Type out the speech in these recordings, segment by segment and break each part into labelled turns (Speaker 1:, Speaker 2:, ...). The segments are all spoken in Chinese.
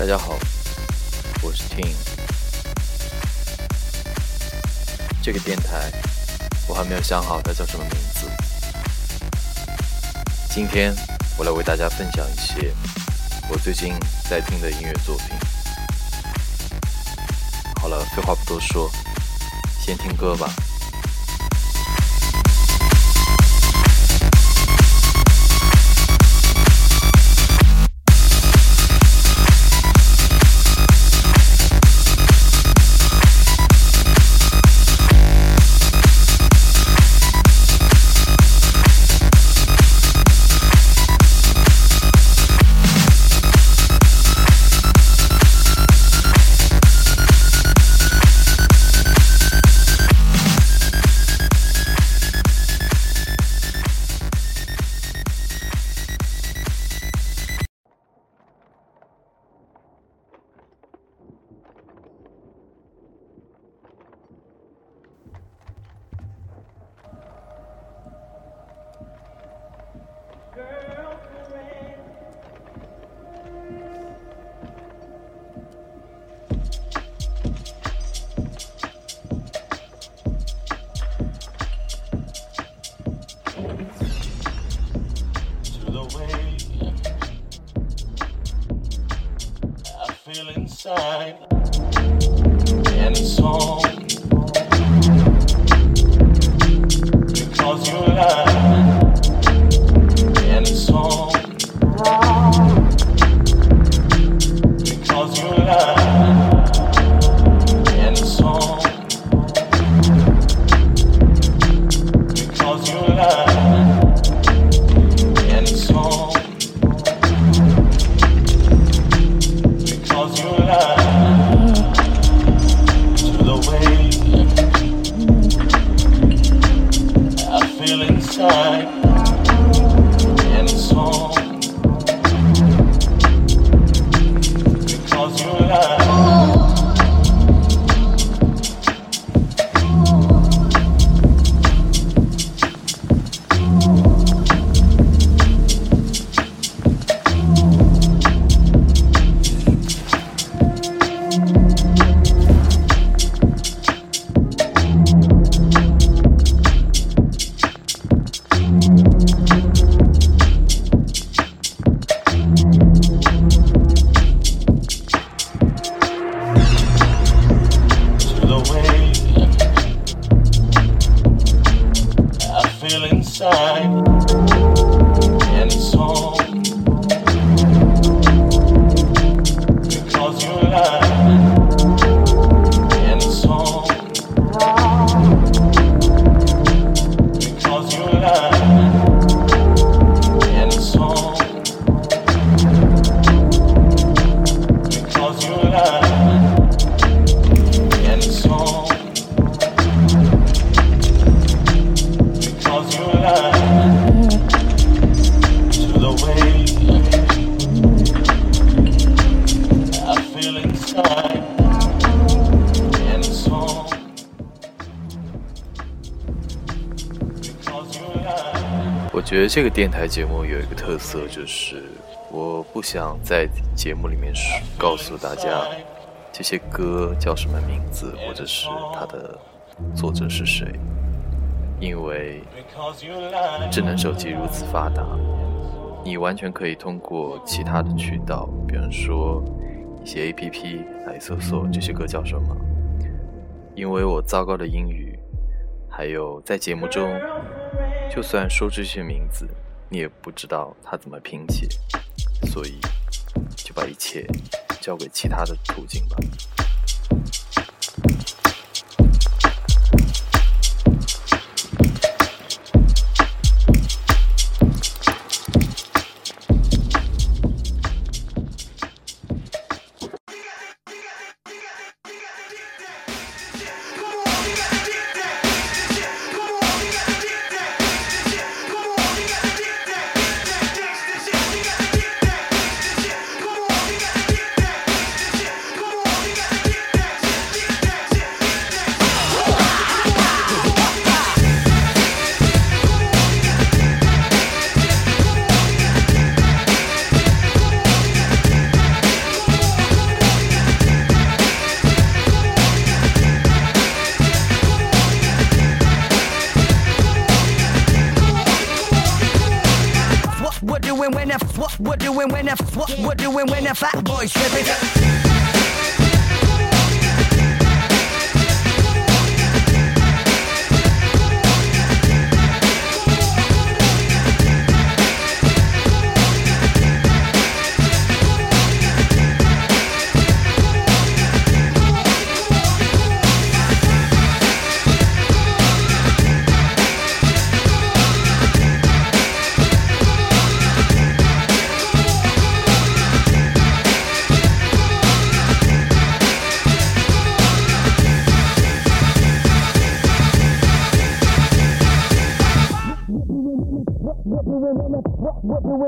Speaker 1: 大家好，我是 Tim。这个电台我还没有想好它叫什么名字。今天我来为大家分享一些我最近在听的音乐作品。好了，废话不多说，先听歌吧。
Speaker 2: Inside. And it's all
Speaker 1: side. 这个电台节目有一个特色，就是我不想在节目里面告诉大家这些歌叫什么名字，或者是它的作者是谁，因为智能手机如此发达，你完全可以通过其他的渠道，比方说一些 APP 来搜索这些歌叫什么。因为我糟糕的英语，还有在节目中，就算说这些名字，你也不知道它怎么拼写，所以就把一切交给其他的途径吧。
Speaker 3: what doing when if what what doing when if what what doing when if fat boy slipping.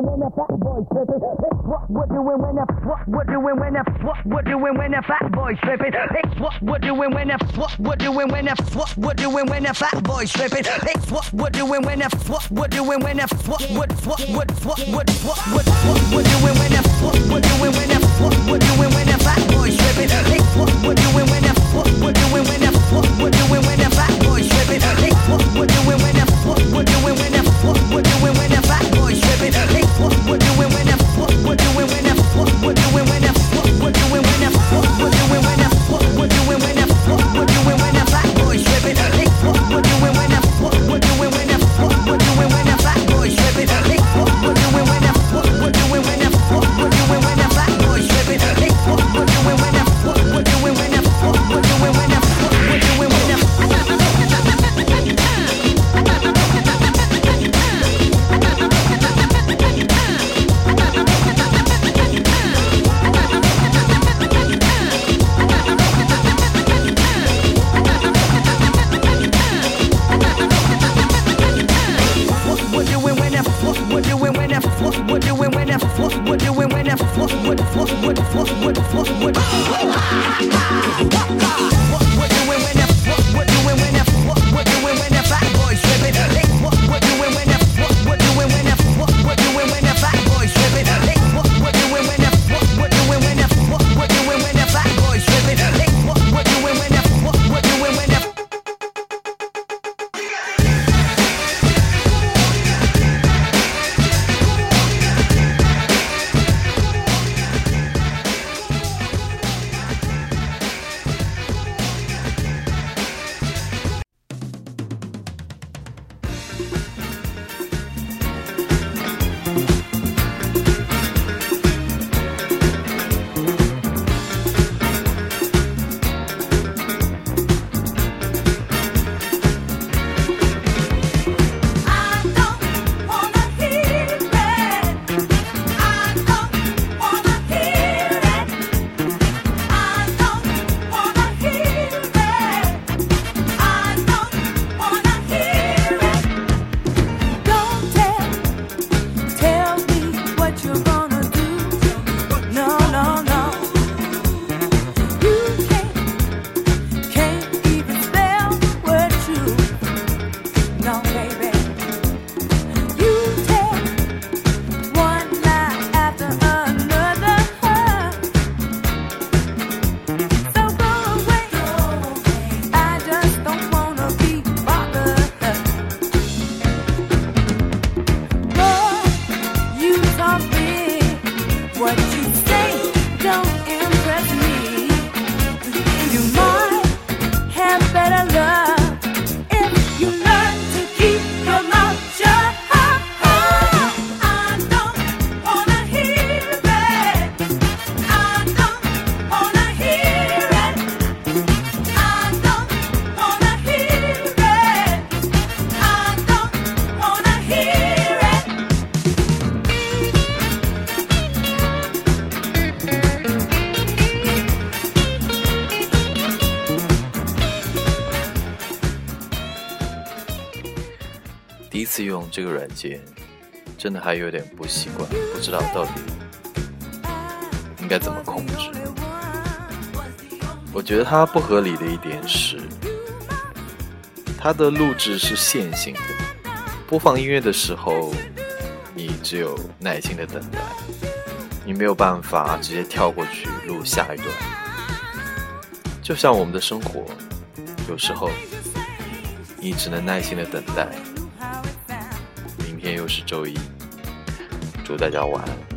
Speaker 3: Doing when that fat boy tripping. What we're doing when that what we're doing when that what we're doing when that fat boy tripping. What we're doing when that what we're doing when that what we're doing when that fat boy tripping. What we're doing when that what we're doing when that what what what what what what what what what we're doing when that what we're doing when that what we're doing when that fat boy tripping. What we're doing when that what we're doing when that what we're doing when that fat boy tripping. What we're doing when that what we're doing when that what we're doing when that fat boy tripping. What we're doing when what we're doing when what we're doing when what we're doing when what we're doing when
Speaker 1: 用这个软件，真的还有点不习惯，不知道到底应该怎么控制。我觉得它不合理的一点是，它的录制是线性的，播放音乐的时候，你只有耐心的等待，你没有办法直接跳过去录下一段。就像我们的生活，有时候你只能耐心的等待。是周一
Speaker 3: 祝大家晚安。